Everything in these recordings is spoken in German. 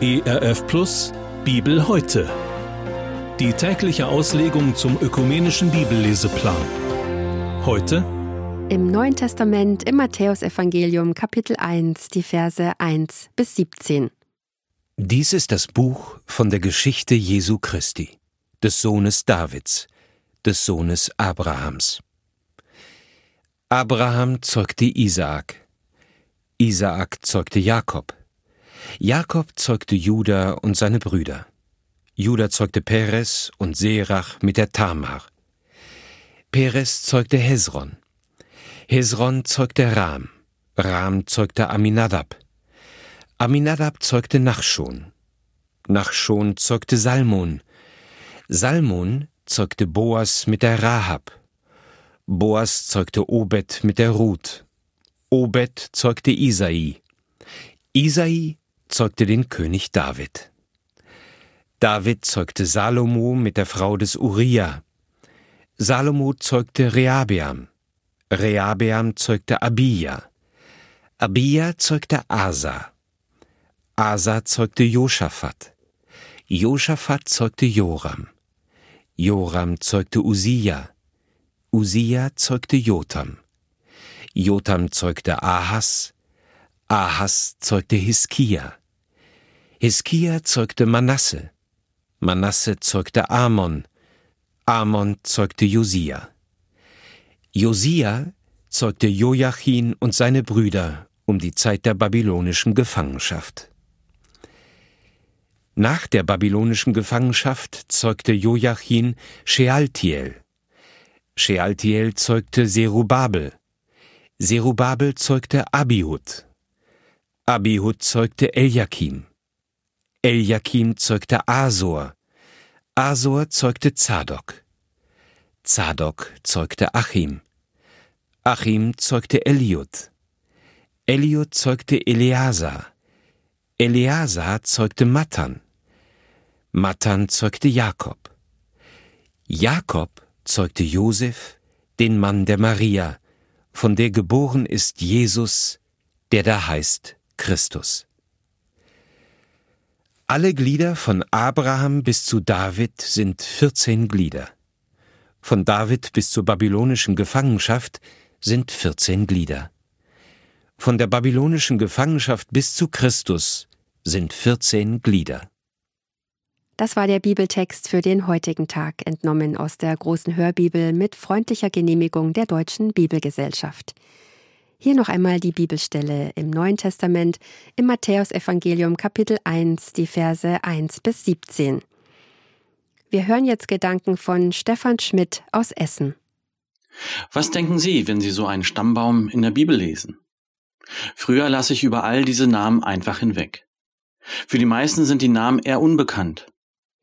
ERF Plus Bibel heute. Die tägliche Auslegung zum ökumenischen Bibelleseplan. Heute im Neuen Testament im Matthäusevangelium Kapitel 1, die Verse 1 bis 17. Dies ist das Buch von der Geschichte Jesu Christi, des Sohnes Davids, des Sohnes Abrahams. Abraham zeugte Isaak, Isaak zeugte Jakob, Jakob zeugte Juda und seine Brüder. Juda zeugte Peres und Serach mit der Tamar. Peres zeugte Hezron. Hezron zeugte Ram. Ram zeugte Aminadab. Aminadab zeugte Nachschon. Nachschon zeugte Salmon. Salmon zeugte Boas mit der Rahab. Boas zeugte Obed mit der Ruth. Obed zeugte Isai. Isai zeugte den König David. David zeugte Salomo mit der Frau des Uriah. Salomo zeugte Rehabeam. Rehabeam zeugte Abia. Abia zeugte Asa. Asa zeugte Josaphat. Josaphat zeugte Joram. Joram zeugte Usia. Usia zeugte Jotam. Jotam zeugte Ahas. Ahas zeugte Hiskia. Hiskia zeugte Manasse. Manasse zeugte Amon. Amon zeugte Josia. Josia zeugte Joachim und seine Brüder um die Zeit der babylonischen Gefangenschaft. Nach der babylonischen Gefangenschaft zeugte Joachim Shealtiel. Shealtiel zeugte Serubabel. Serubabel zeugte Abihud. Abihud zeugte Eliakim. Eliakim zeugte Asor. Asor zeugte Zadok. Zadok zeugte Achim. Achim zeugte Eliud. Eliud zeugte Eleazar. Eleazar zeugte Matan. Matan zeugte Jakob. Jakob zeugte Josef, den Mann der Maria, von der geboren ist Jesus, der da heißt Christus. Alle Glieder von Abraham bis zu David sind 14 Glieder. Von David bis zur babylonischen Gefangenschaft sind 14 Glieder. Von der babylonischen Gefangenschaft bis zu Christus sind 14 Glieder. Das war der Bibeltext für den heutigen Tag, entnommen aus der großen Hörbibel mit freundlicher Genehmigung der Deutschen Bibelgesellschaft. Hier noch einmal die Bibelstelle im Neuen Testament im Matthäusevangelium Kapitel 1, die Verse 1 bis 17. Wir hören jetzt Gedanken von Stefan Schmidt aus Essen. Was denken Sie, wenn Sie so einen Stammbaum in der Bibel lesen? Früher lasse ich über all diese Namen einfach hinweg. Für die meisten sind die Namen eher unbekannt.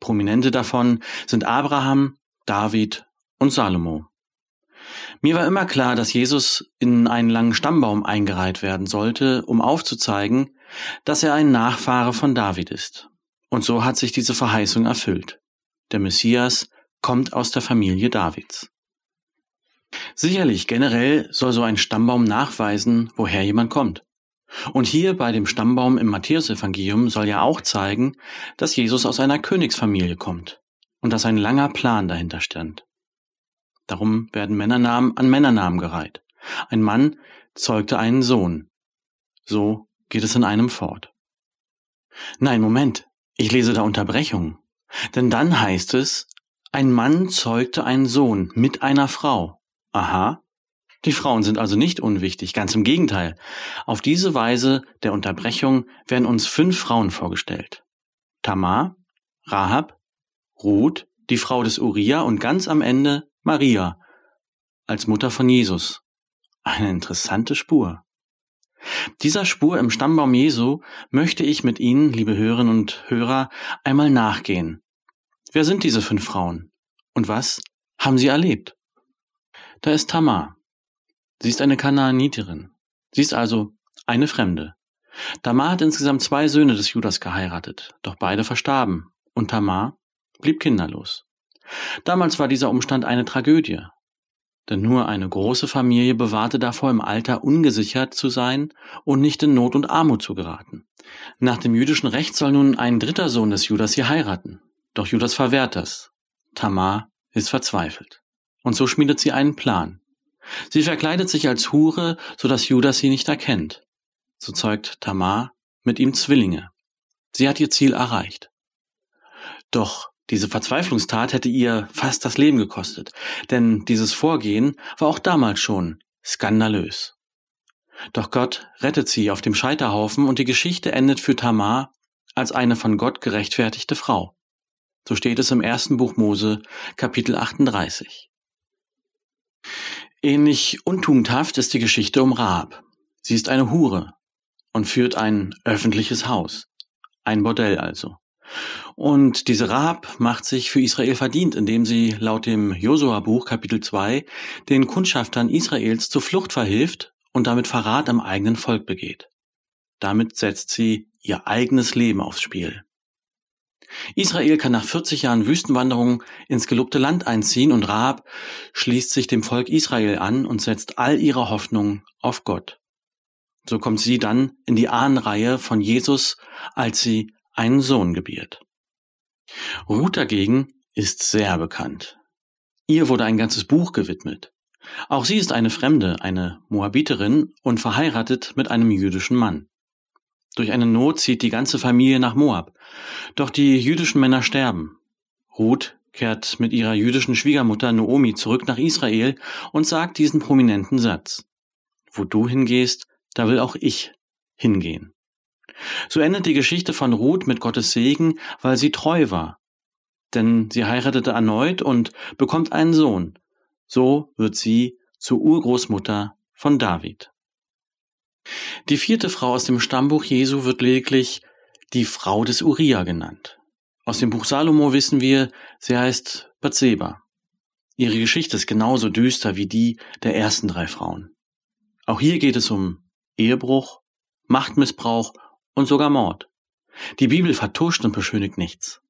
Prominente davon sind Abraham, David und Salomo. Mir war immer klar, dass Jesus in einen langen Stammbaum eingereiht werden sollte, um aufzuzeigen, dass er ein Nachfahre von David ist. Und so hat sich diese Verheißung erfüllt. Der Messias kommt aus der Familie Davids. Sicherlich, generell soll so ein Stammbaum nachweisen, woher jemand kommt. Und hier bei dem Stammbaum im Matthäusevangelium soll ja auch zeigen, dass Jesus aus einer Königsfamilie kommt und dass ein langer Plan dahinter stand. Darum werden Männernamen an Männernamen gereiht. Ein Mann zeugte einen Sohn. So geht es in einem fort. Nein, Moment, ich lese da Unterbrechungen. Denn dann heißt es, ein Mann zeugte einen Sohn mit einer Frau. Aha. Die Frauen sind also nicht unwichtig, ganz im Gegenteil. Auf diese Weise der Unterbrechung werden uns fünf Frauen vorgestellt. Tamar, Rahab, Ruth, die Frau des Uriah und ganz am Ende Maria als Mutter von Jesus. Eine interessante Spur. Dieser Spur im Stammbaum Jesu möchte ich mit Ihnen, liebe Hörerinnen und Hörer, einmal nachgehen. Wer sind diese fünf Frauen? Und was haben sie erlebt? Da ist Tamar. Sie ist eine Kanaaniterin. Sie ist also eine Fremde. Tamar hat insgesamt zwei Söhne des Judas geheiratet, doch beide verstarben und Tamar blieb kinderlos. Damals war dieser Umstand eine Tragödie. denn nur eine große Familie bewahrte davor, im Alter ungesichert zu sein und nicht in Not und Armut zu geraten. Nach dem jüdischen Recht soll nun ein dritter Sohn des Judas sie heiraten. Doch Judas verwehrt das. Tamar ist verzweifelt. Und so schmiedet sie einen Plan. Sie verkleidet sich als Hure, so dass Judas sie nicht erkennt. So zeugt Tamar mit ihm Zwillinge. Sie hat ihr Ziel erreicht. Doch diese Verzweiflungstat hätte ihr fast das Leben gekostet, denn dieses Vorgehen war auch damals schon skandalös. Doch Gott rettet sie auf dem Scheiterhaufen und die Geschichte endet für Tamar als eine von Gott gerechtfertigte Frau. So steht es im ersten Buch Mose, Kapitel 38. Ähnlich untugendhaft ist die Geschichte um Rahab. Sie ist eine Hure und führt ein öffentliches Haus. Ein Bordell also. Und diese Rahab macht sich für Israel verdient, indem sie laut dem Josua-Buch Kapitel 2 den Kundschaftern Israels zur Flucht verhilft und damit Verrat am eigenen Volk begeht. Damit setzt sie ihr eigenes Leben aufs Spiel. Israel kann nach 40 Jahren Wüstenwanderung ins gelobte Land einziehen und Rahab schließt sich dem Volk Israel an und setzt all ihre Hoffnung auf Gott. So kommt sie dann in die Ahnenreihe von Jesus, als sie einen Sohn gebiert. Ruth dagegen ist sehr bekannt. Ihr wurde ein ganzes Buch gewidmet. Auch sie ist eine Fremde, eine Moabiterin und verheiratet mit einem jüdischen Mann. Durch eine Not zieht die ganze Familie nach Moab. Doch die jüdischen Männer sterben. Ruth kehrt mit ihrer jüdischen Schwiegermutter Noomi zurück nach Israel und sagt diesen prominenten Satz. Wo du hingehst, da will auch ich hingehen. So endet die Geschichte von Ruth mit Gottes Segen, weil sie treu war. Denn sie heiratete erneut und bekommt einen Sohn. So wird sie zur Urgroßmutter von David. Die vierte Frau aus dem Stammbuch Jesu wird lediglich die Frau des Uriah genannt. Aus dem Buch Salomo wissen wir, sie heißt Bathseba. Ihre Geschichte ist genauso düster wie die der ersten drei Frauen. Auch hier geht es um Ehebruch, Machtmissbrauch und sogar Mord. Die Bibel vertuscht und beschönigt nichts.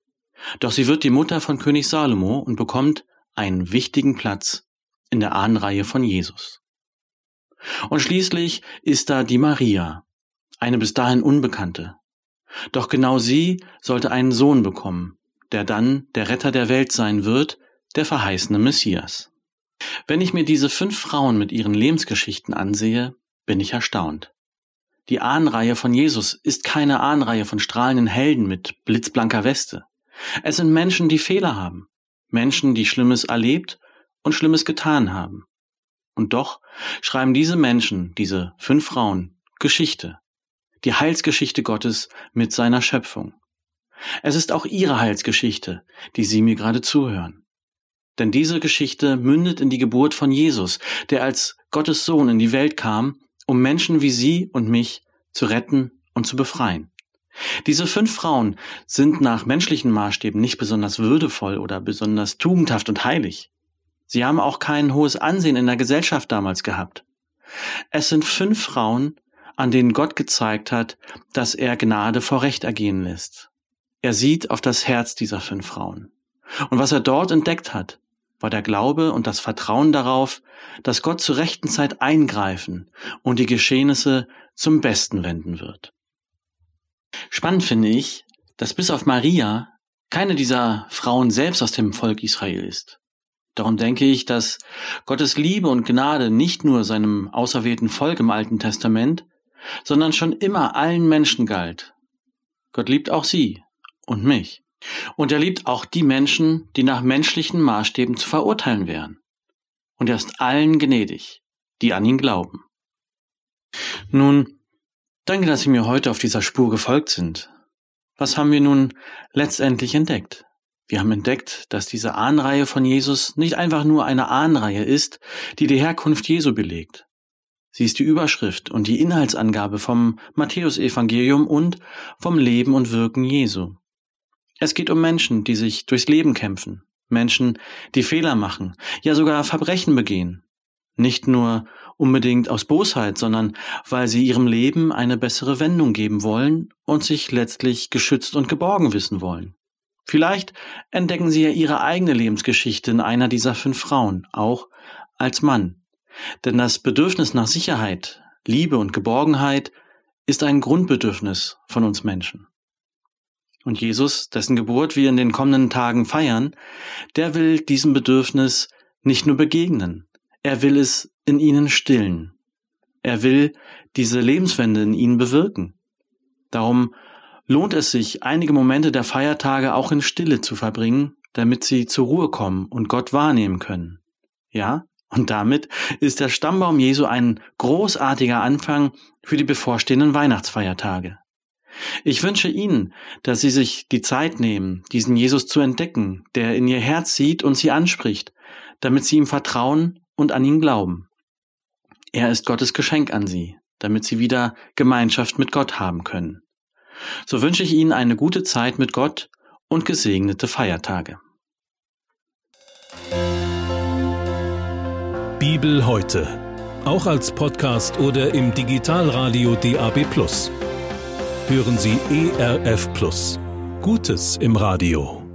Doch sie wird die Mutter von König Salomo und bekommt einen wichtigen Platz in der Ahnenreihe von Jesus. Und schließlich ist da die Maria, eine bis dahin Unbekannte. Doch genau sie sollte einen Sohn bekommen, der dann der Retter der Welt sein wird, der verheißene Messias. Wenn ich mir diese fünf Frauen mit ihren Lebensgeschichten ansehe, bin ich erstaunt. Die Ahnenreihe von Jesus ist keine Ahnenreihe von strahlenden Helden mit blitzblanker Weste. Es sind Menschen, die Fehler haben. Menschen, die Schlimmes erlebt und Schlimmes getan haben. Und doch schreiben diese Menschen, diese fünf Frauen, Geschichte, die Heilsgeschichte Gottes mit seiner Schöpfung. Es ist auch ihre Heilsgeschichte, die Sie mir gerade zuhören. Denn diese Geschichte mündet in die Geburt von Jesus, der als Gottes Sohn in die Welt kam, um Menschen wie Sie und mich zu retten und zu befreien. Diese fünf Frauen sind nach menschlichen Maßstäben nicht besonders würdevoll oder besonders tugendhaft und heilig. Sie haben auch kein hohes Ansehen in der Gesellschaft damals gehabt. Es sind fünf Frauen, an denen Gott gezeigt hat, dass er Gnade vor Recht ergehen lässt. Er sieht auf das Herz dieser fünf Frauen. Und was er dort entdeckt hat, war der Glaube und das Vertrauen darauf, dass Gott zur rechten Zeit eingreifen und die Geschehnisse zum Besten wenden wird. Spannend finde ich, dass bis auf Maria keine dieser Frauen selbst aus dem Volk Israel ist. Darum denke ich, dass Gottes Liebe und Gnade nicht nur seinem auserwählten Volk im Alten Testament, sondern schon immer allen Menschen galt. Gott liebt auch sie und mich. Und er liebt auch die Menschen, die nach menschlichen Maßstäben zu verurteilen wären. Und er ist allen gnädig, die an ihn glauben. Nun, danke, dass Sie mir heute auf dieser Spur gefolgt sind. Was haben wir nun letztendlich entdeckt? Wir haben entdeckt, dass diese Ahnreihe von Jesus nicht einfach nur eine Ahnreihe ist, die die Herkunft Jesu belegt. Sie ist die Überschrift und die Inhaltsangabe vom Matthäusevangelium und vom Leben und Wirken Jesu. Es geht um Menschen, die sich durchs Leben kämpfen, Menschen, die Fehler machen, ja sogar Verbrechen begehen. Nicht nur unbedingt aus Bosheit, sondern weil sie ihrem Leben eine bessere Wendung geben wollen und sich letztlich geschützt und geborgen wissen wollen. Vielleicht entdecken Sie ja Ihre eigene Lebensgeschichte in einer dieser fünf Frauen, auch als Mann. Denn das Bedürfnis nach Sicherheit, Liebe und Geborgenheit ist ein Grundbedürfnis von uns Menschen. Und Jesus, dessen Geburt wir in den kommenden Tagen feiern, der will diesem Bedürfnis nicht nur begegnen, er will es in ihnen stillen. Er will diese Lebenswende in ihnen bewirken. Darum lohnt es sich, einige Momente der Feiertage auch in Stille zu verbringen, damit sie zur Ruhe kommen und Gott wahrnehmen können. Ja, und damit ist der Stammbaum Jesu ein großartiger Anfang für die bevorstehenden Weihnachtsfeiertage. Ich wünsche Ihnen, dass Sie sich die Zeit nehmen, diesen Jesus zu entdecken, der in Ihr Herz sieht und Sie anspricht, damit Sie ihm vertrauen und an ihn glauben. Er ist Gottes Geschenk an Sie, damit Sie wieder Gemeinschaft mit Gott haben können. So wünsche ich Ihnen eine gute Zeit mit Gott und gesegnete Feiertage. Bibel heute, auch als Podcast oder im Digitalradio DAB. Hören Sie ERF Gutes im Radio.